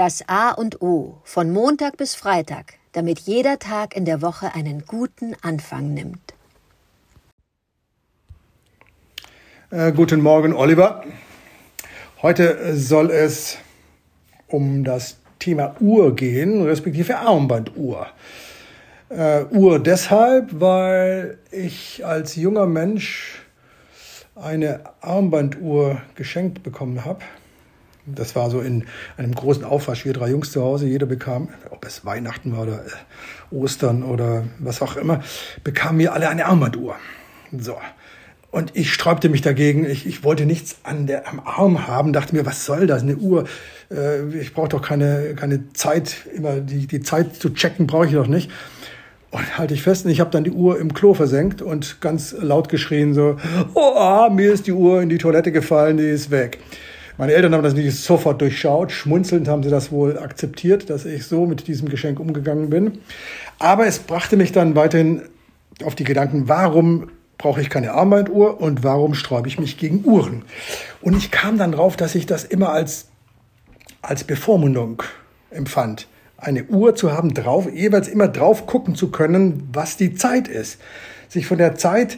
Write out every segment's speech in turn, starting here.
Das A und O von Montag bis Freitag, damit jeder Tag in der Woche einen guten Anfang nimmt. Äh, guten Morgen, Oliver. Heute soll es um das Thema Uhr gehen, respektive Armbanduhr. Äh, Uhr deshalb, weil ich als junger Mensch eine Armbanduhr geschenkt bekommen habe das war so in einem großen Aufwasch. Wir drei Jungs zu Hause, jeder bekam, ob es Weihnachten war oder äh, Ostern oder was auch immer, bekamen wir alle eine Armbanduhr. So. Und ich sträubte mich dagegen. Ich, ich wollte nichts an der, am Arm haben, dachte mir, was soll das, eine Uhr? Äh, ich brauche doch keine, keine Zeit, immer die, die Zeit zu checken brauche ich doch nicht. Und halte ich fest, und ich habe dann die Uhr im Klo versenkt und ganz laut geschrien so, oh, mir ist die Uhr in die Toilette gefallen, die ist weg. Meine Eltern haben das nicht sofort durchschaut. Schmunzelnd haben sie das wohl akzeptiert, dass ich so mit diesem Geschenk umgegangen bin. Aber es brachte mich dann weiterhin auf die Gedanken, warum brauche ich keine Armbanduhr und warum sträube ich mich gegen Uhren? Und ich kam dann drauf, dass ich das immer als, als Bevormundung empfand. Eine Uhr zu haben, drauf, jeweils immer drauf gucken zu können, was die Zeit ist. Sich von der Zeit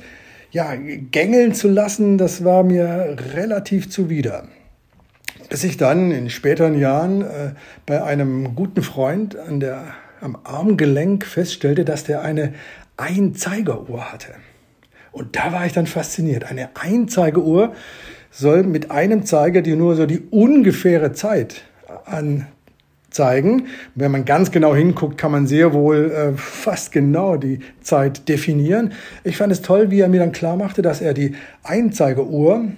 ja, gängeln zu lassen, das war mir relativ zuwider bis ich dann in späteren Jahren äh, bei einem guten Freund an der, am Armgelenk feststellte, dass der eine Einzeigeruhr hatte. Und da war ich dann fasziniert. Eine Einzeigeruhr soll mit einem Zeiger die nur so die ungefähre Zeit anzeigen. Wenn man ganz genau hinguckt, kann man sehr wohl äh, fast genau die Zeit definieren. Ich fand es toll, wie er mir dann klar machte, dass er die Einzeigeruhr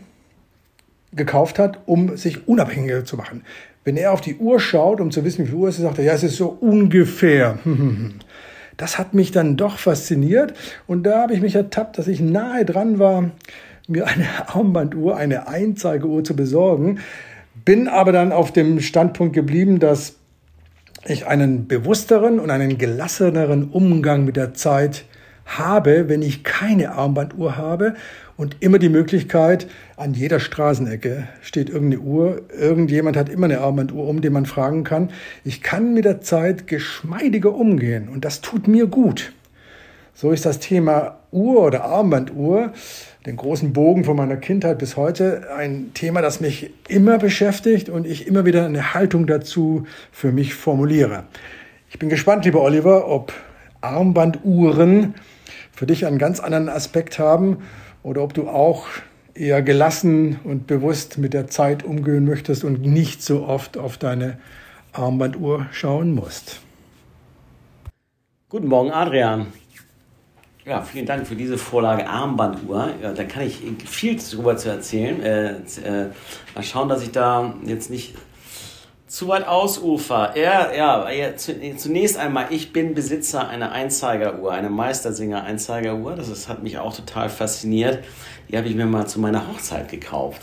gekauft hat, um sich unabhängiger zu machen. Wenn er auf die Uhr schaut, um zu wissen, wie viel Uhr es ist, sagt er, ja, es ist so ungefähr. Das hat mich dann doch fasziniert und da habe ich mich ertappt, dass ich nahe dran war, mir eine Armbanduhr, eine Einzeigeuhr zu besorgen, bin aber dann auf dem Standpunkt geblieben, dass ich einen bewussteren und einen gelasseneren Umgang mit der Zeit habe, wenn ich keine Armbanduhr habe und immer die Möglichkeit, an jeder Straßenecke steht irgendeine Uhr, irgendjemand hat immer eine Armbanduhr um, den man fragen kann. Ich kann mit der Zeit geschmeidiger umgehen und das tut mir gut. So ist das Thema Uhr oder Armbanduhr, den großen Bogen von meiner Kindheit bis heute, ein Thema, das mich immer beschäftigt und ich immer wieder eine Haltung dazu für mich formuliere. Ich bin gespannt, lieber Oliver, ob Armbanduhren für dich einen ganz anderen Aspekt haben oder ob du auch eher gelassen und bewusst mit der Zeit umgehen möchtest und nicht so oft auf deine Armbanduhr schauen musst. Guten Morgen, Adrian. Ja, vielen Dank für diese Vorlage Armbanduhr. Ja, da kann ich viel darüber zu erzählen. Äh, äh, mal schauen, dass ich da jetzt nicht zu weit ausufer. Ja, ja, zunächst einmal, ich bin Besitzer einer Einzeigeruhr, einer Meistersinger Einzeigeruhr. Das ist, hat mich auch total fasziniert. Die habe ich mir mal zu meiner Hochzeit gekauft.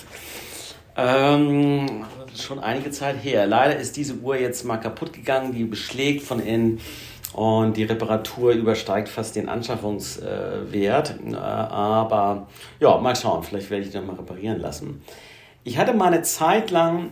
Ähm, schon einige Zeit her. Leider ist diese Uhr jetzt mal kaputt gegangen, die beschlägt von innen und die Reparatur übersteigt fast den Anschaffungswert. Äh, aber ja, mal schauen, vielleicht werde ich die mal reparieren lassen. Ich hatte mal eine Zeit lang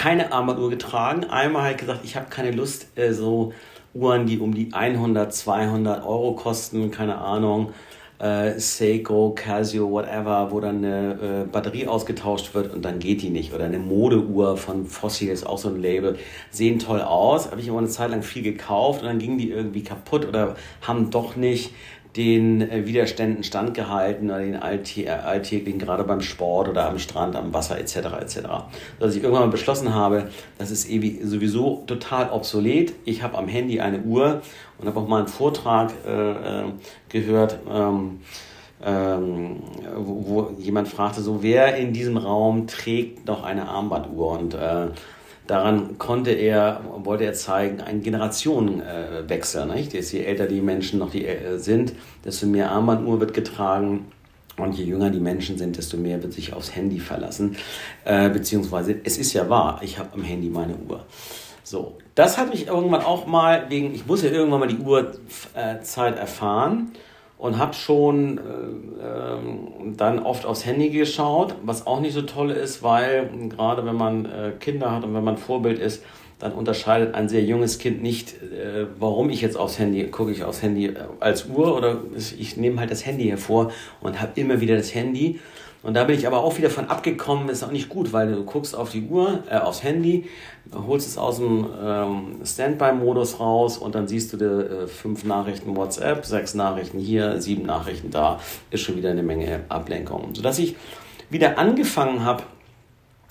keine Armbanduhr getragen. Einmal halt gesagt, ich habe keine Lust, äh, so Uhren, die um die 100, 200 Euro kosten, keine Ahnung, äh, Seiko, Casio, whatever, wo dann eine äh, Batterie ausgetauscht wird und dann geht die nicht. Oder eine Modeuhr von Fossil ist auch so ein Label. Sehen toll aus, habe ich immer eine Zeit lang viel gekauft und dann gingen die irgendwie kaputt oder haben doch nicht den äh, Widerständen standgehalten oder den äh, alltäglichen, gerade beim Sport oder am Strand, am Wasser etc. etc. Dass ich irgendwann mal beschlossen habe, das ist sowieso total obsolet. Ich habe am Handy eine Uhr und habe auch mal einen Vortrag äh, äh, gehört, ähm, ähm, wo, wo, jemand fragte, so wer in diesem Raum trägt noch eine Armbanduhr und äh, daran konnte er, wollte er zeigen, einen Generationenwechsel. Nicht? Je älter die Menschen noch die, äh, sind, desto mehr Armbanduhr wird getragen. Und je jünger die Menschen sind, desto mehr wird sich aufs Handy verlassen. Äh, beziehungsweise, es ist ja wahr, ich habe am Handy meine Uhr. So, das hat mich irgendwann auch mal wegen, ich muss ja irgendwann mal die Uhrzeit erfahren und habe schon äh, dann oft aufs Handy geschaut, was auch nicht so toll ist, weil gerade wenn man äh, Kinder hat und wenn man Vorbild ist, dann unterscheidet ein sehr junges Kind nicht, äh, warum ich jetzt aufs Handy gucke ich aufs Handy äh, als Uhr oder ich nehme halt das Handy hervor und habe immer wieder das Handy. Und da bin ich aber auch wieder von abgekommen, ist auch nicht gut, weil du guckst auf die Uhr, äh, aufs Handy, holst es aus dem ähm, Standby-Modus raus und dann siehst du dir äh, fünf Nachrichten WhatsApp, sechs Nachrichten hier, sieben Nachrichten da, ist schon wieder eine Menge Ablenkung. Sodass ich wieder angefangen habe,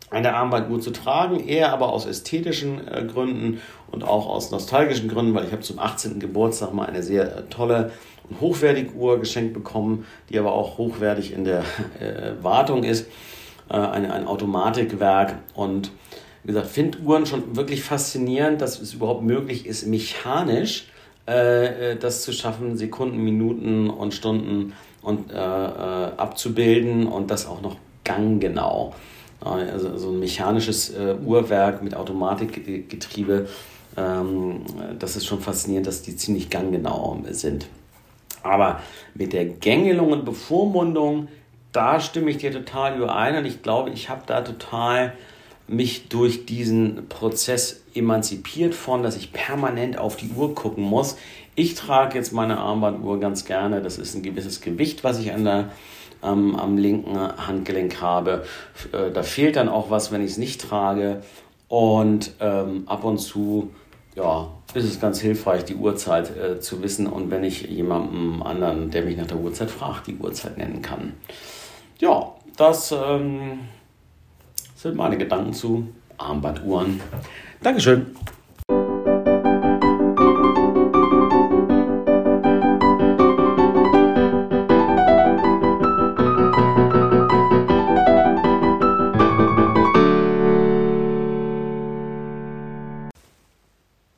eine Armbanduhr zu tragen, eher aber aus ästhetischen äh, Gründen und auch aus nostalgischen Gründen, weil ich habe zum 18. Geburtstag mal eine sehr äh, tolle und hochwertige Uhr geschenkt bekommen, die aber auch hochwertig in der äh, Wartung ist. Äh, eine, ein Automatikwerk und wie gesagt, finde Uhren schon wirklich faszinierend, dass es überhaupt möglich ist, mechanisch äh, äh, das zu schaffen, Sekunden, Minuten und Stunden und, abzubilden und das auch noch ganggenau. Also so ein mechanisches äh, Uhrwerk mit Automatikgetriebe, ähm, das ist schon faszinierend, dass die ziemlich ganggenau sind. Aber mit der Gängelung und Bevormundung, da stimme ich dir total überein und ich glaube, ich habe da total mich durch diesen Prozess emanzipiert von, dass ich permanent auf die Uhr gucken muss. Ich trage jetzt meine Armbanduhr ganz gerne. Das ist ein gewisses Gewicht, was ich an der ähm, am linken Handgelenk habe. Äh, da fehlt dann auch was, wenn ich es nicht trage. Und ähm, ab und zu ja, ist es ganz hilfreich, die Uhrzeit äh, zu wissen und wenn ich jemandem anderen, der mich nach der Uhrzeit fragt, die Uhrzeit nennen kann. Ja, das ähm, sind meine Gedanken zu Armbanduhren. Dankeschön.